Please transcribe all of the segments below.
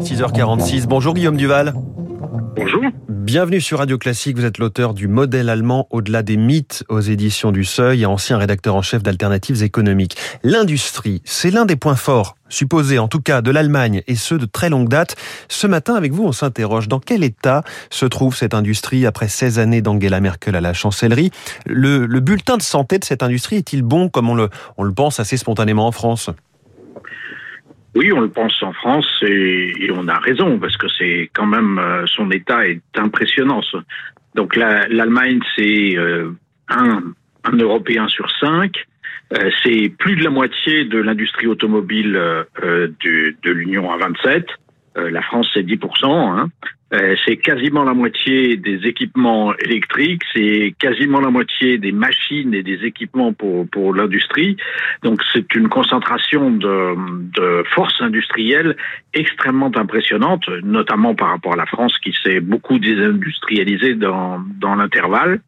6h46, bonjour Guillaume Duval. Bonjour. Bienvenue sur Radio Classique, vous êtes l'auteur du modèle allemand au-delà des mythes aux éditions du Seuil et ancien rédacteur en chef d'Alternatives économiques. L'industrie, c'est l'un des points forts, supposés en tout cas de l'Allemagne et ceux de très longue date. Ce matin avec vous, on s'interroge dans quel état se trouve cette industrie après 16 années d'Angela Merkel à la chancellerie? Le, le, bulletin de santé de cette industrie est-il bon comme on le, on le pense assez spontanément en France? Oui, on le pense en France et, on a raison parce que c'est quand même euh, son état est impressionnant. Donc l'Allemagne, c'est euh, un, un, Européen sur cinq. Euh, c'est plus de la moitié de l'industrie automobile de, de l'Union à 27. la France, c'est 10%. Hein. Euh, c'est quasiment la moitié des équipements électriques, c'est quasiment la moitié des machines et des équipements pour, pour l'industrie. Donc c'est une concentration de, de force industrielle extrêmement impressionnante, notamment par rapport à la France qui s'est beaucoup désindustrialisée dans, dans l'intervalle.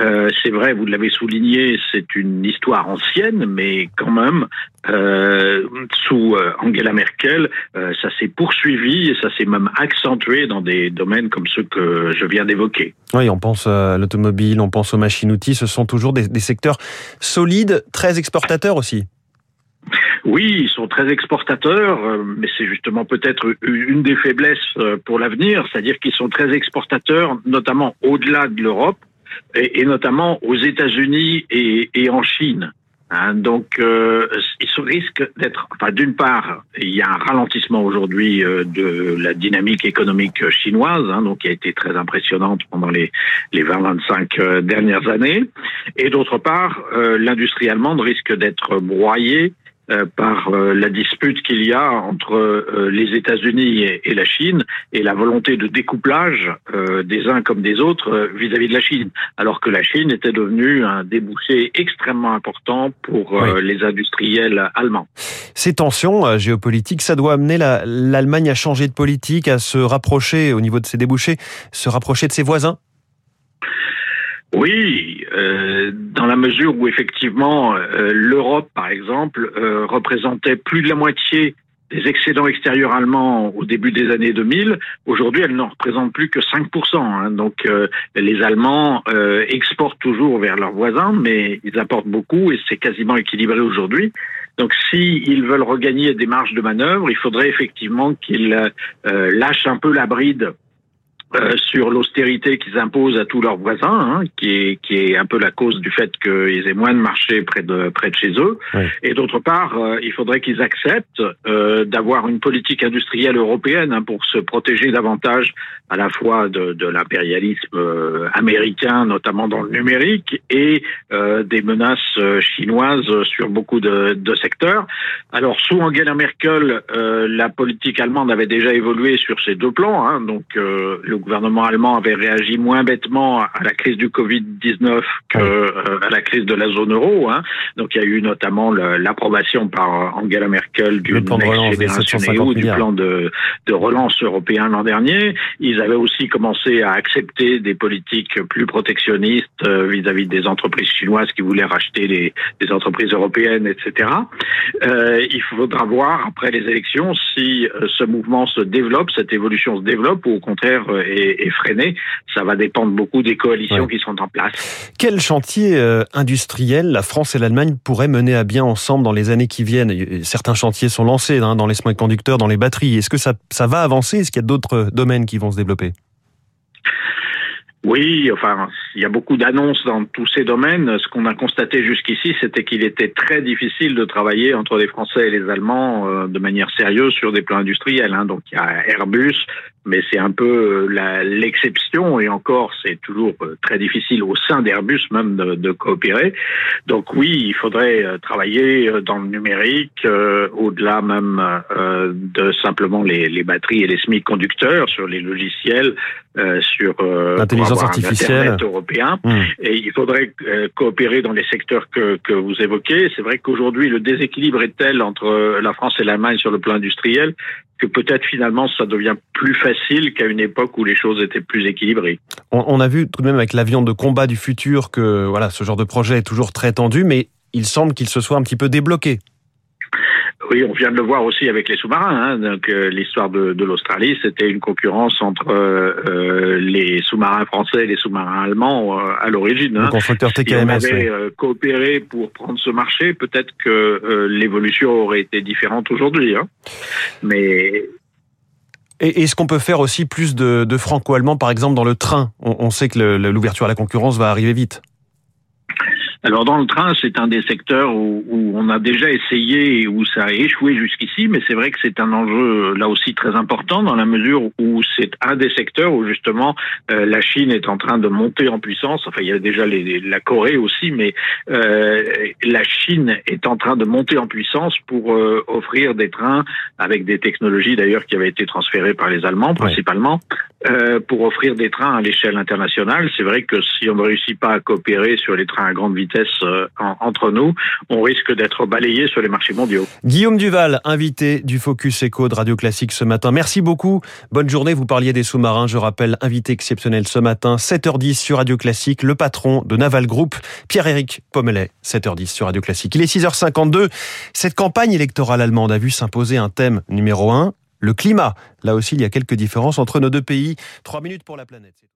Euh, c'est vrai, vous l'avez souligné, c'est une histoire ancienne, mais quand même, euh, sous euh, Angela Merkel, euh, ça s'est poursuivi et ça s'est même accentué dans des domaines comme ceux que je viens d'évoquer. Oui, on pense à l'automobile, on pense aux machines-outils, ce sont toujours des, des secteurs solides, très exportateurs aussi. Oui, ils sont très exportateurs, mais c'est justement peut-être une des faiblesses pour l'avenir, c'est-à-dire qu'ils sont très exportateurs, notamment au-delà de l'Europe et, et notamment aux États-Unis et, et, en Chine. Hein, donc, euh, il se risque d'être. Enfin, d'une part, il y a un ralentissement aujourd'hui euh, de la dynamique économique chinoise, hein, donc qui a été très impressionnante pendant les les 20-25 euh, dernières années, et d'autre part, euh, l'industrie allemande risque d'être broyée euh, par euh, la dispute qu'il y a entre euh, les États-Unis et la Chine et la volonté de découplage des uns comme des autres vis-à-vis de la Chine, alors que la Chine était devenue un débouché extrêmement important pour oui. les industriels allemands. Ces tensions géopolitiques, ça doit amener l'Allemagne la, à changer de politique, à se rapprocher au niveau de ses débouchés, se rapprocher de ses voisins? Oui, euh, dans la mesure où effectivement euh, l'Europe, par exemple, euh, représentait plus de la moitié des excédents extérieurs allemands au début des années 2000, aujourd'hui elle n'en représente plus que 5%. Hein. Donc euh, les Allemands euh, exportent toujours vers leurs voisins, mais ils apportent beaucoup et c'est quasiment équilibré aujourd'hui. Donc s'ils si veulent regagner des marges de manœuvre, il faudrait effectivement qu'ils euh, lâchent un peu la bride euh, sur l'austérité qu'ils imposent à tous leurs voisins, hein, qui, est, qui est un peu la cause du fait qu'ils aient moins de marché près de, près de chez eux. Oui. Et d'autre part, euh, il faudrait qu'ils acceptent euh, d'avoir une politique industrielle européenne hein, pour se protéger davantage à la fois de, de l'impérialisme euh, américain, notamment dans le numérique, et euh, des menaces chinoises sur beaucoup de, de, secteurs. Alors, sous Angela Merkel, la politique allemande avait déjà évolué sur ces deux plans, hein, donc le le gouvernement allemand avait réagi moins bêtement à la crise du Covid-19 qu'à euh, la crise de la zone euro. Hein. Donc il y a eu notamment l'approbation par Angela Merkel du plan de, de relance européen l'an dernier. Ils avaient aussi commencé à accepter des politiques plus protectionnistes vis-à-vis -vis des entreprises chinoises qui voulaient racheter les, les entreprises européennes, etc. Euh, il faudra voir après les élections si euh, ce mouvement se développe, cette évolution se développe, ou au contraire est freiné. Ça va dépendre beaucoup des coalitions ouais. qui sont en place. Quel chantier euh, industriel la France et l'Allemagne pourraient mener à bien ensemble dans les années qui viennent? Certains chantiers sont lancés hein, dans les semi-conducteurs, dans les batteries. Est-ce que ça, ça va avancer? Est-ce qu'il y a d'autres domaines qui vont se développer? Oui, enfin, il y a beaucoup d'annonces dans tous ces domaines. Ce qu'on a constaté jusqu'ici, c'était qu'il était très difficile de travailler entre les Français et les Allemands euh, de manière sérieuse sur des plans industriels. Hein. Donc, il y a Airbus, mais c'est un peu l'exception et encore, c'est toujours euh, très difficile au sein d'Airbus même de, de, coopérer. Donc oui, il faudrait euh, travailler dans le numérique, euh, au-delà même euh, de simplement les, les, batteries et les semi-conducteurs, sur les logiciels, euh, artificielle européen. Mmh. Et il faudrait coopérer dans les secteurs que, que vous évoquez. C'est vrai qu'aujourd'hui, le déséquilibre est tel entre la France et l'Allemagne sur le plan industriel que peut-être finalement ça devient plus facile qu'à une époque où les choses étaient plus équilibrées. On, on a vu tout de même avec l'avion de combat du futur que voilà ce genre de projet est toujours très tendu, mais il semble qu'il se soit un petit peu débloqué. Oui, on vient de le voir aussi avec les sous-marins. Hein. Donc euh, l'histoire de, de l'Australie, c'était une concurrence entre euh, euh les sous-marins français et les sous-marins allemands euh, à l'origine. Le hein. constructeur TKMS. Si on avait oui. coopéré pour prendre ce marché, peut-être que l'évolution aurait été différente aujourd'hui. Hein. Mais et est-ce qu'on peut faire aussi plus de, de franco-allemand, par exemple, dans le train? On, on, sait que l'ouverture à la concurrence va arriver vite. Alors dans le train, c'est un des secteurs où, où, on a déjà essayé et où ça a échoué jusqu'ici, mais c'est vrai que c'est un enjeu là aussi très important dans la mesure où c'est un des secteurs où justement euh, la Chine est en train de monter en puissance. Enfin, il y a déjà les, la Corée aussi, mais euh, la Chine est en train de monter en puissance pour euh, offrir des trains avec des technologies d'ailleurs qui avaient été transférées par les Allemands principalement, euh, pour offrir des trains à l'échelle internationale. C'est vrai que si on ne réussit pas à coopérer sur les trains à grande vitesse, euh, entre nous, on risque d'être balayé sur les marchés mondiaux. Guillaume Duval, invité du Focus Echo de Radio Classique ce matin. Merci beaucoup. Bonne journée. Vous parliez des sous-marins. Je rappelle, invité exceptionnel ce matin, 7h10 sur Radio Classique, le patron de Naval Group, Pierre-Éric Pommelet, 7h10 sur Radio Classique. Il est 6h52. Cette campagne électorale allemande a vu s'imposer un thème numéro un, le climat. Là aussi, il y a quelques différences entre nos deux pays. Trois minutes pour la planète.